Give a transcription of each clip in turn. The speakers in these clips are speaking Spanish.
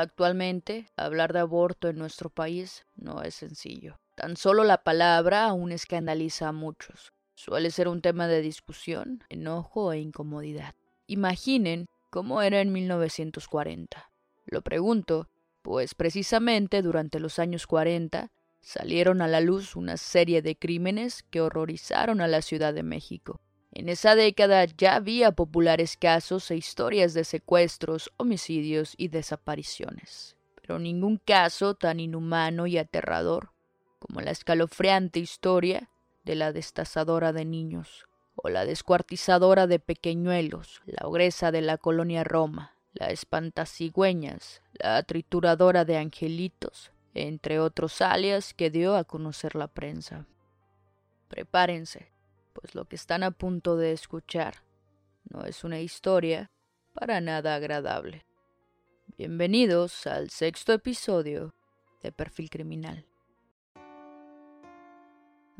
Actualmente, hablar de aborto en nuestro país no es sencillo. Tan solo la palabra aún escandaliza a muchos. Suele ser un tema de discusión, enojo e incomodidad. Imaginen cómo era en 1940. Lo pregunto, pues precisamente durante los años 40 salieron a la luz una serie de crímenes que horrorizaron a la Ciudad de México. En esa década ya había populares casos e historias de secuestros, homicidios y desapariciones, pero ningún caso tan inhumano y aterrador como la escalofriante historia de la destazadora de niños, o la descuartizadora de pequeñuelos, la ogresa de la colonia Roma, la espantacigüeñas, la trituradora de angelitos, entre otros alias que dio a conocer la prensa. Prepárense, pues lo que están a punto de escuchar no es una historia para nada agradable. Bienvenidos al sexto episodio de Perfil Criminal.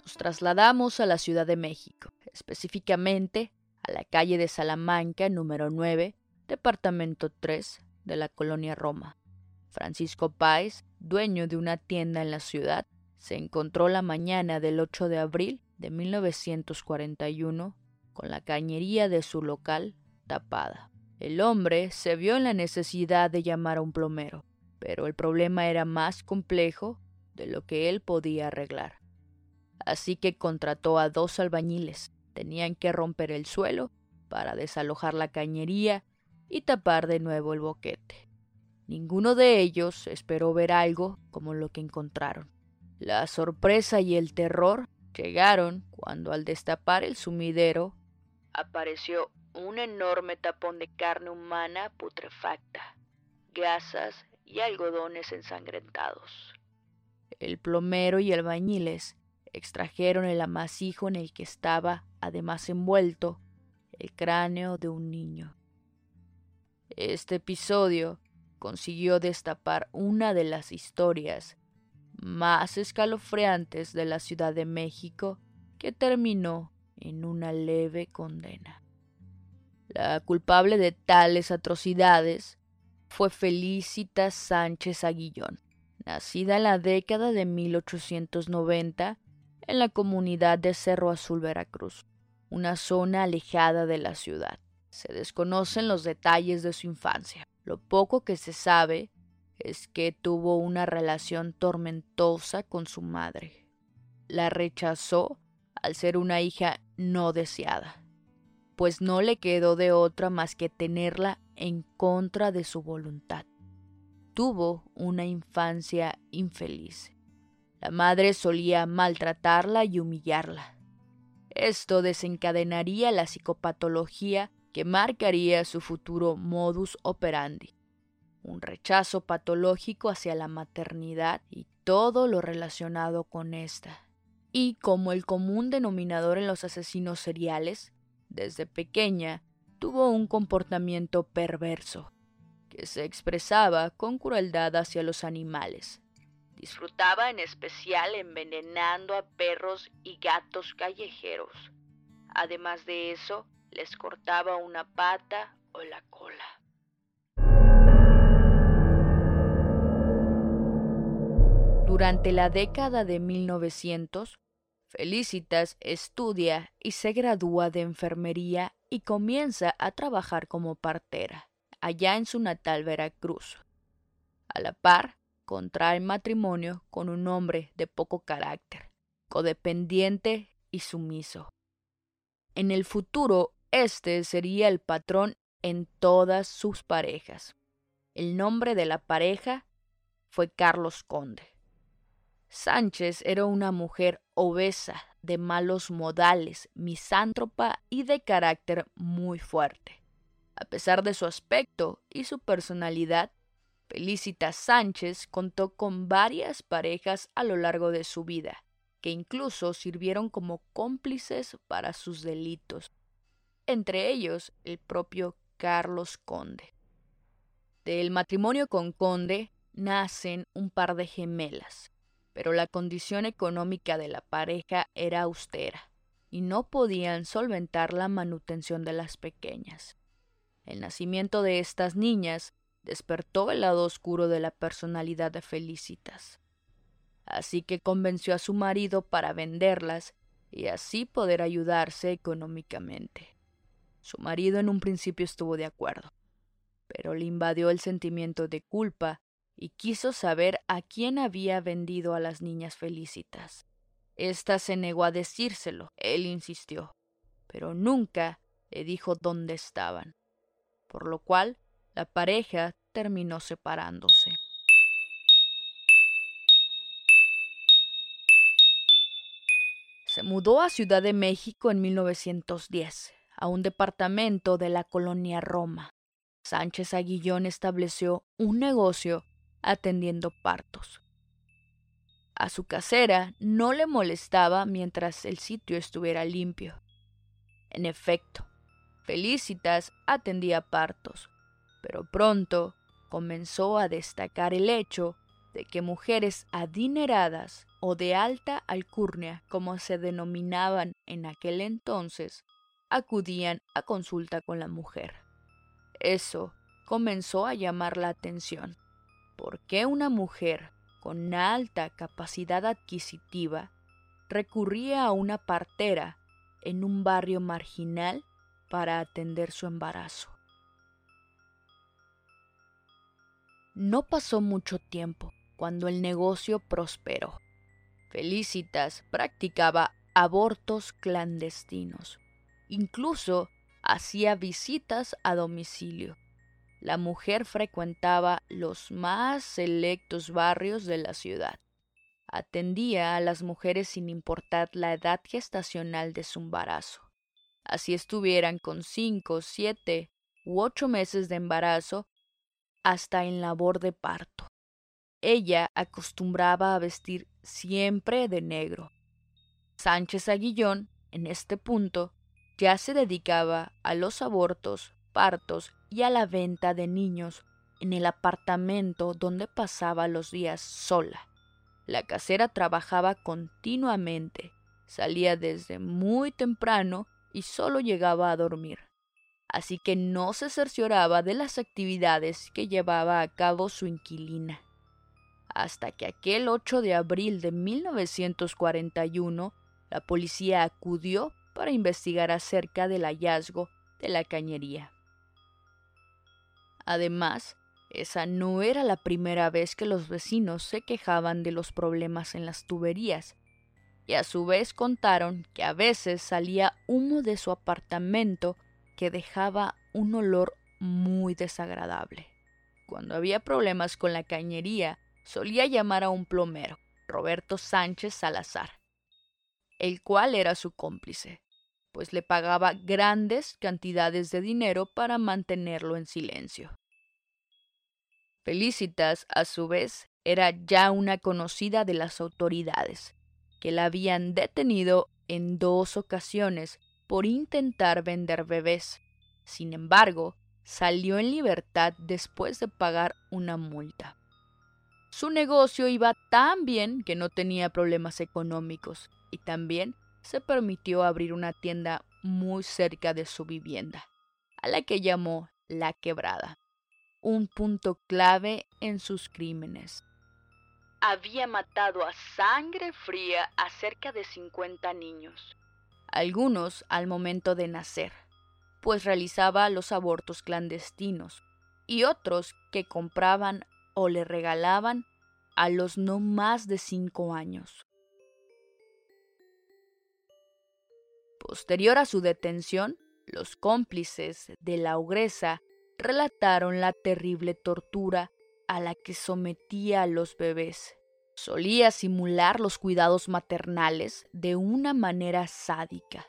Nos trasladamos a la Ciudad de México, específicamente a la calle de Salamanca número 9, departamento 3 de la colonia Roma. Francisco Páez, dueño de una tienda en la ciudad, se encontró la mañana del 8 de abril de 1941 con la cañería de su local tapada. El hombre se vio en la necesidad de llamar a un plomero, pero el problema era más complejo de lo que él podía arreglar. Así que contrató a dos albañiles. Tenían que romper el suelo para desalojar la cañería y tapar de nuevo el boquete. Ninguno de ellos esperó ver algo como lo que encontraron. La sorpresa y el terror Llegaron cuando al destapar el sumidero apareció un enorme tapón de carne humana putrefacta, gasas y algodones ensangrentados. El plomero y albañiles extrajeron el amasijo en el que estaba además envuelto el cráneo de un niño. Este episodio consiguió destapar una de las historias más escalofriantes de la Ciudad de México que terminó en una leve condena. La culpable de tales atrocidades fue Felicita Sánchez Aguillón, nacida en la década de 1890 en la comunidad de Cerro Azul, Veracruz, una zona alejada de la ciudad. Se desconocen los detalles de su infancia. Lo poco que se sabe es que tuvo una relación tormentosa con su madre. La rechazó al ser una hija no deseada, pues no le quedó de otra más que tenerla en contra de su voluntad. Tuvo una infancia infeliz. La madre solía maltratarla y humillarla. Esto desencadenaría la psicopatología que marcaría su futuro modus operandi un rechazo patológico hacia la maternidad y todo lo relacionado con esta. Y como el común denominador en los asesinos seriales, desde pequeña tuvo un comportamiento perverso, que se expresaba con crueldad hacia los animales. Disfrutaba en especial envenenando a perros y gatos callejeros. Además de eso, les cortaba una pata o la cola. Durante la década de 1900, Felicitas estudia y se gradúa de enfermería y comienza a trabajar como partera, allá en su natal Veracruz. A la par, contrae matrimonio con un hombre de poco carácter, codependiente y sumiso. En el futuro, este sería el patrón en todas sus parejas. El nombre de la pareja fue Carlos Conde. Sánchez era una mujer obesa, de malos modales, misántropa y de carácter muy fuerte. A pesar de su aspecto y su personalidad, Felicitas Sánchez contó con varias parejas a lo largo de su vida, que incluso sirvieron como cómplices para sus delitos, entre ellos el propio Carlos Conde. Del matrimonio con Conde nacen un par de gemelas, pero la condición económica de la pareja era austera y no podían solventar la manutención de las pequeñas. El nacimiento de estas niñas despertó el lado oscuro de la personalidad de Felicitas. Así que convenció a su marido para venderlas y así poder ayudarse económicamente. Su marido en un principio estuvo de acuerdo, pero le invadió el sentimiento de culpa y quiso saber a quién había vendido a las niñas Felicitas. Esta se negó a decírselo, él insistió, pero nunca le dijo dónde estaban, por lo cual la pareja terminó separándose. Se mudó a Ciudad de México en 1910, a un departamento de la colonia Roma. Sánchez Aguillón estableció un negocio atendiendo partos. A su casera no le molestaba mientras el sitio estuviera limpio. En efecto, Felicitas atendía partos, pero pronto comenzó a destacar el hecho de que mujeres adineradas o de alta alcurnia, como se denominaban en aquel entonces, acudían a consulta con la mujer. Eso comenzó a llamar la atención. ¿Por qué una mujer con alta capacidad adquisitiva recurría a una partera en un barrio marginal para atender su embarazo? No pasó mucho tiempo cuando el negocio prosperó. Felicitas practicaba abortos clandestinos. Incluso hacía visitas a domicilio. La mujer frecuentaba los más selectos barrios de la ciudad. Atendía a las mujeres sin importar la edad gestacional de su embarazo. Así estuvieran con cinco, siete u ocho meses de embarazo, hasta en labor de parto. Ella acostumbraba a vestir siempre de negro. Sánchez Aguillón, en este punto, ya se dedicaba a los abortos, partos y a la venta de niños en el apartamento donde pasaba los días sola. La casera trabajaba continuamente, salía desde muy temprano y solo llegaba a dormir así que no se cercioraba de las actividades que llevaba a cabo su inquilina. Hasta que aquel 8 de abril de 1941 la policía acudió para investigar acerca del hallazgo de la cañería. Además, esa no era la primera vez que los vecinos se quejaban de los problemas en las tuberías, y a su vez contaron que a veces salía humo de su apartamento que dejaba un olor muy desagradable. Cuando había problemas con la cañería, solía llamar a un plomero, Roberto Sánchez Salazar, el cual era su cómplice, pues le pagaba grandes cantidades de dinero para mantenerlo en silencio. Felicitas, a su vez, era ya una conocida de las autoridades, que la habían detenido en dos ocasiones por intentar vender bebés. Sin embargo, salió en libertad después de pagar una multa. Su negocio iba tan bien que no tenía problemas económicos y también se permitió abrir una tienda muy cerca de su vivienda, a la que llamó La Quebrada, un punto clave en sus crímenes. Había matado a sangre fría a cerca de 50 niños, algunos al momento de nacer, pues realizaba los abortos clandestinos, y otros que compraban o le regalaban a los no más de cinco años. Posterior a su detención, los cómplices de la ogresa relataron la terrible tortura a la que sometía a los bebés Solía simular los cuidados maternales de una manera sádica.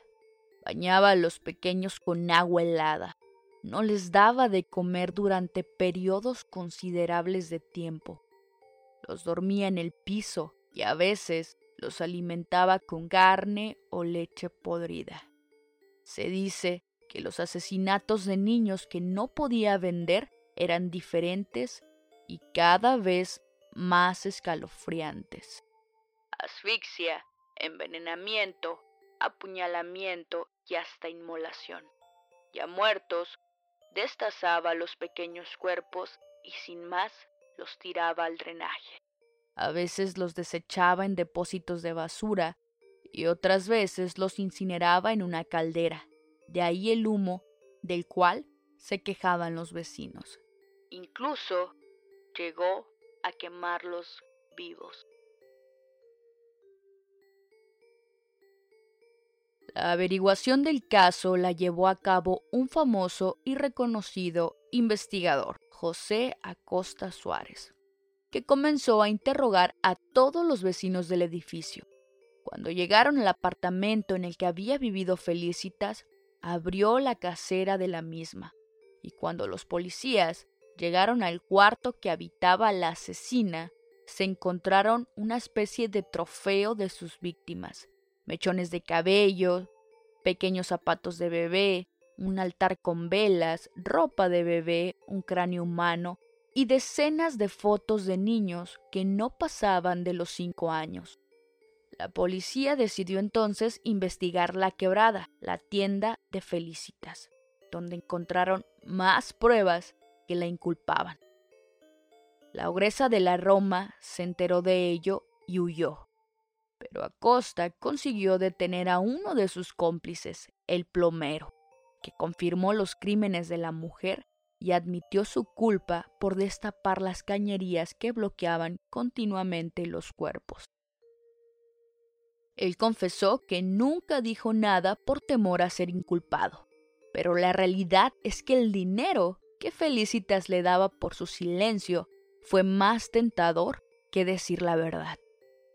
Bañaba a los pequeños con agua helada, no les daba de comer durante periodos considerables de tiempo. Los dormía en el piso y a veces los alimentaba con carne o leche podrida. Se dice que los asesinatos de niños que no podía vender eran diferentes y cada vez más escalofriantes. Asfixia, envenenamiento, apuñalamiento y hasta inmolación. Ya muertos, destazaba los pequeños cuerpos y sin más los tiraba al drenaje. A veces los desechaba en depósitos de basura y otras veces los incineraba en una caldera. De ahí el humo del cual se quejaban los vecinos. Incluso llegó a quemarlos vivos. La averiguación del caso la llevó a cabo un famoso y reconocido investigador, José Acosta Suárez, que comenzó a interrogar a todos los vecinos del edificio. Cuando llegaron al apartamento en el que había vivido Felicitas, abrió la casera de la misma, y cuando los policías llegaron al cuarto que habitaba la asesina, se encontraron una especie de trofeo de sus víctimas, mechones de cabello, pequeños zapatos de bebé, un altar con velas, ropa de bebé, un cráneo humano y decenas de fotos de niños que no pasaban de los cinco años. La policía decidió entonces investigar la quebrada, la tienda de Felicitas, donde encontraron más pruebas que la inculpaban. La ogresa de la Roma se enteró de ello y huyó pero Acosta consiguió detener a uno de sus cómplices, el plomero, que confirmó los crímenes de la mujer y admitió su culpa por destapar las cañerías que bloqueaban continuamente los cuerpos. Él confesó que nunca dijo nada por temor a ser inculpado, pero la realidad es que el dinero que Felicitas le daba por su silencio fue más tentador que decir la verdad.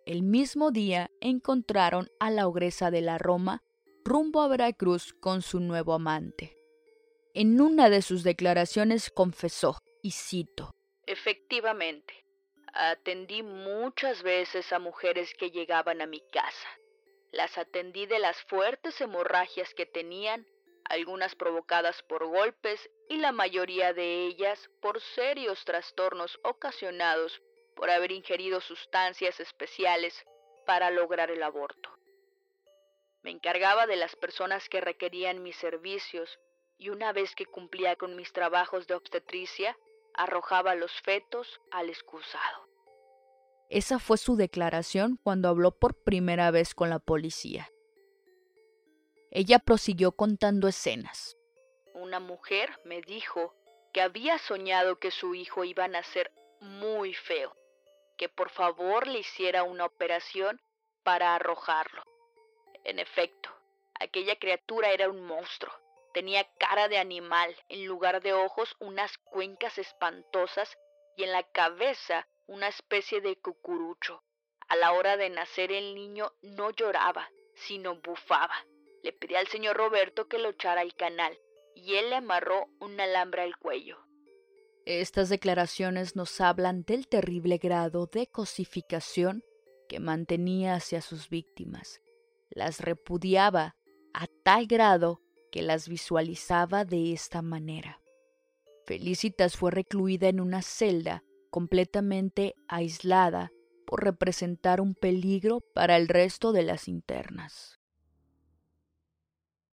El mismo día encontraron a la ogresa de la Roma rumbo a Veracruz con su nuevo amante. En una de sus declaraciones confesó, y cito, Efectivamente, atendí muchas veces a mujeres que llegaban a mi casa. Las atendí de las fuertes hemorragias que tenían, algunas provocadas por golpes y la mayoría de ellas por serios trastornos ocasionados por haber ingerido sustancias especiales para lograr el aborto. Me encargaba de las personas que requerían mis servicios y una vez que cumplía con mis trabajos de obstetricia, arrojaba los fetos al excusado. Esa fue su declaración cuando habló por primera vez con la policía. Ella prosiguió contando escenas. Una mujer me dijo que había soñado que su hijo iba a nacer muy feo que por favor le hiciera una operación para arrojarlo. En efecto, aquella criatura era un monstruo. Tenía cara de animal, en lugar de ojos unas cuencas espantosas y en la cabeza una especie de cucurucho. A la hora de nacer el niño no lloraba, sino bufaba. Le pedí al señor Roberto que lo echara al canal y él le amarró un alambre al cuello. Estas declaraciones nos hablan del terrible grado de cosificación que mantenía hacia sus víctimas. Las repudiaba a tal grado que las visualizaba de esta manera. Felicitas fue recluida en una celda completamente aislada por representar un peligro para el resto de las internas.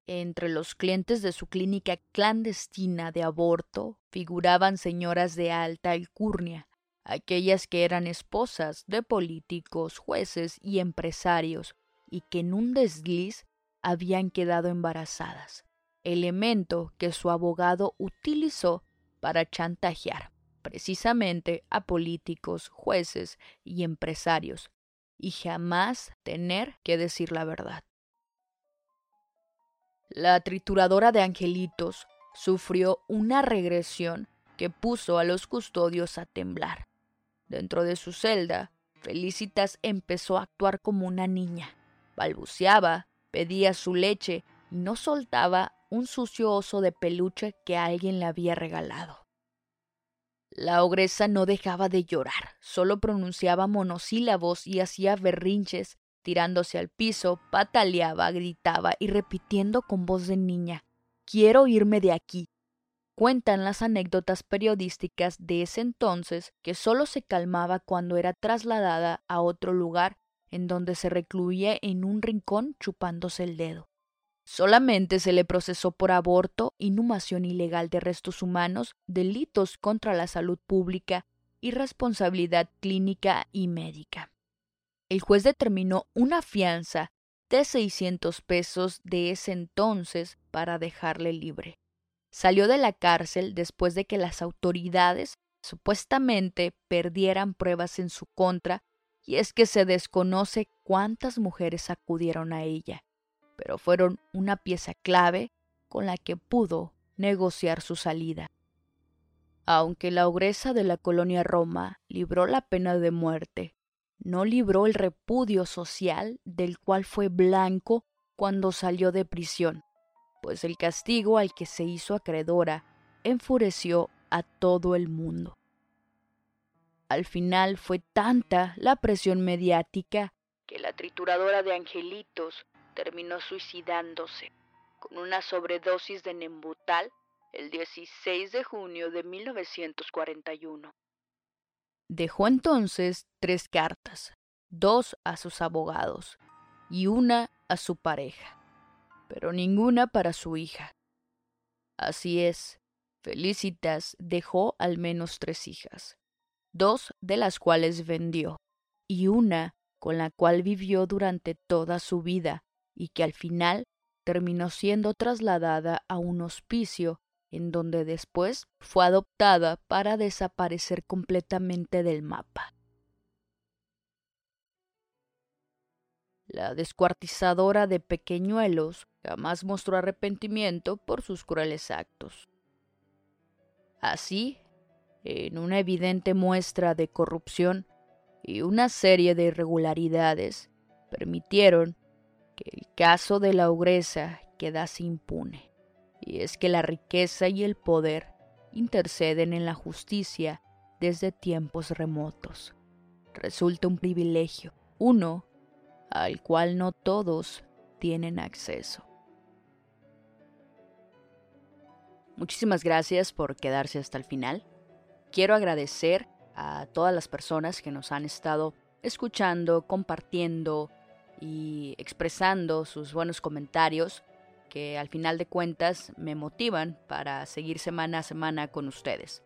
Entre los clientes de su clínica clandestina de aborto figuraban señoras de alta alcurnia, aquellas que eran esposas de políticos, jueces y empresarios, y que en un desliz habían quedado embarazadas, elemento que su abogado utilizó para chantajear precisamente a políticos, jueces y empresarios, y jamás tener que decir la verdad. La trituradora de angelitos sufrió una regresión que puso a los custodios a temblar. Dentro de su celda, Felicitas empezó a actuar como una niña. Balbuceaba, pedía su leche y no soltaba un sucio oso de peluche que alguien le había regalado. La ogresa no dejaba de llorar, solo pronunciaba monosílabos y hacía berrinches, tirándose al piso, pataleaba, gritaba y repitiendo con voz de niña Quiero irme de aquí. Cuentan las anécdotas periodísticas de ese entonces que solo se calmaba cuando era trasladada a otro lugar en donde se recluía en un rincón chupándose el dedo. Solamente se le procesó por aborto, inhumación ilegal de restos humanos, delitos contra la salud pública, irresponsabilidad clínica y médica. El juez determinó una fianza de 600 pesos de ese entonces para dejarle libre. Salió de la cárcel después de que las autoridades supuestamente perdieran pruebas en su contra y es que se desconoce cuántas mujeres acudieron a ella, pero fueron una pieza clave con la que pudo negociar su salida. Aunque la ogresa de la colonia Roma libró la pena de muerte, no libró el repudio social del cual fue blanco cuando salió de prisión, pues el castigo al que se hizo acreedora enfureció a todo el mundo. Al final fue tanta la presión mediática que la trituradora de angelitos terminó suicidándose con una sobredosis de Nembutal el 16 de junio de 1941. Dejó entonces tres cartas, dos a sus abogados y una a su pareja, pero ninguna para su hija. Así es, Felicitas dejó al menos tres hijas, dos de las cuales vendió, y una con la cual vivió durante toda su vida y que al final terminó siendo trasladada a un hospicio en donde después fue adoptada para desaparecer completamente del mapa. La descuartizadora de pequeñuelos jamás mostró arrepentimiento por sus crueles actos. Así, en una evidente muestra de corrupción y una serie de irregularidades, permitieron que el caso de la ogresa quedase impune. Y es que la riqueza y el poder interceden en la justicia desde tiempos remotos. Resulta un privilegio, uno al cual no todos tienen acceso. Muchísimas gracias por quedarse hasta el final. Quiero agradecer a todas las personas que nos han estado escuchando, compartiendo y expresando sus buenos comentarios que al final de cuentas me motivan para seguir semana a semana con ustedes.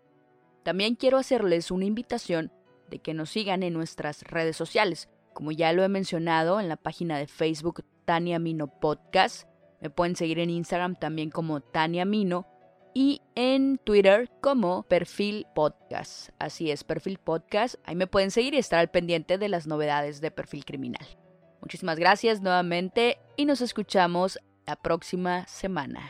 También quiero hacerles una invitación de que nos sigan en nuestras redes sociales. Como ya lo he mencionado en la página de Facebook Tania Mino Podcast, me pueden seguir en Instagram también como Tania Mino y en Twitter como Perfil Podcast. Así es, Perfil Podcast. Ahí me pueden seguir y estar al pendiente de las novedades de Perfil Criminal. Muchísimas gracias nuevamente y nos escuchamos la próxima semana.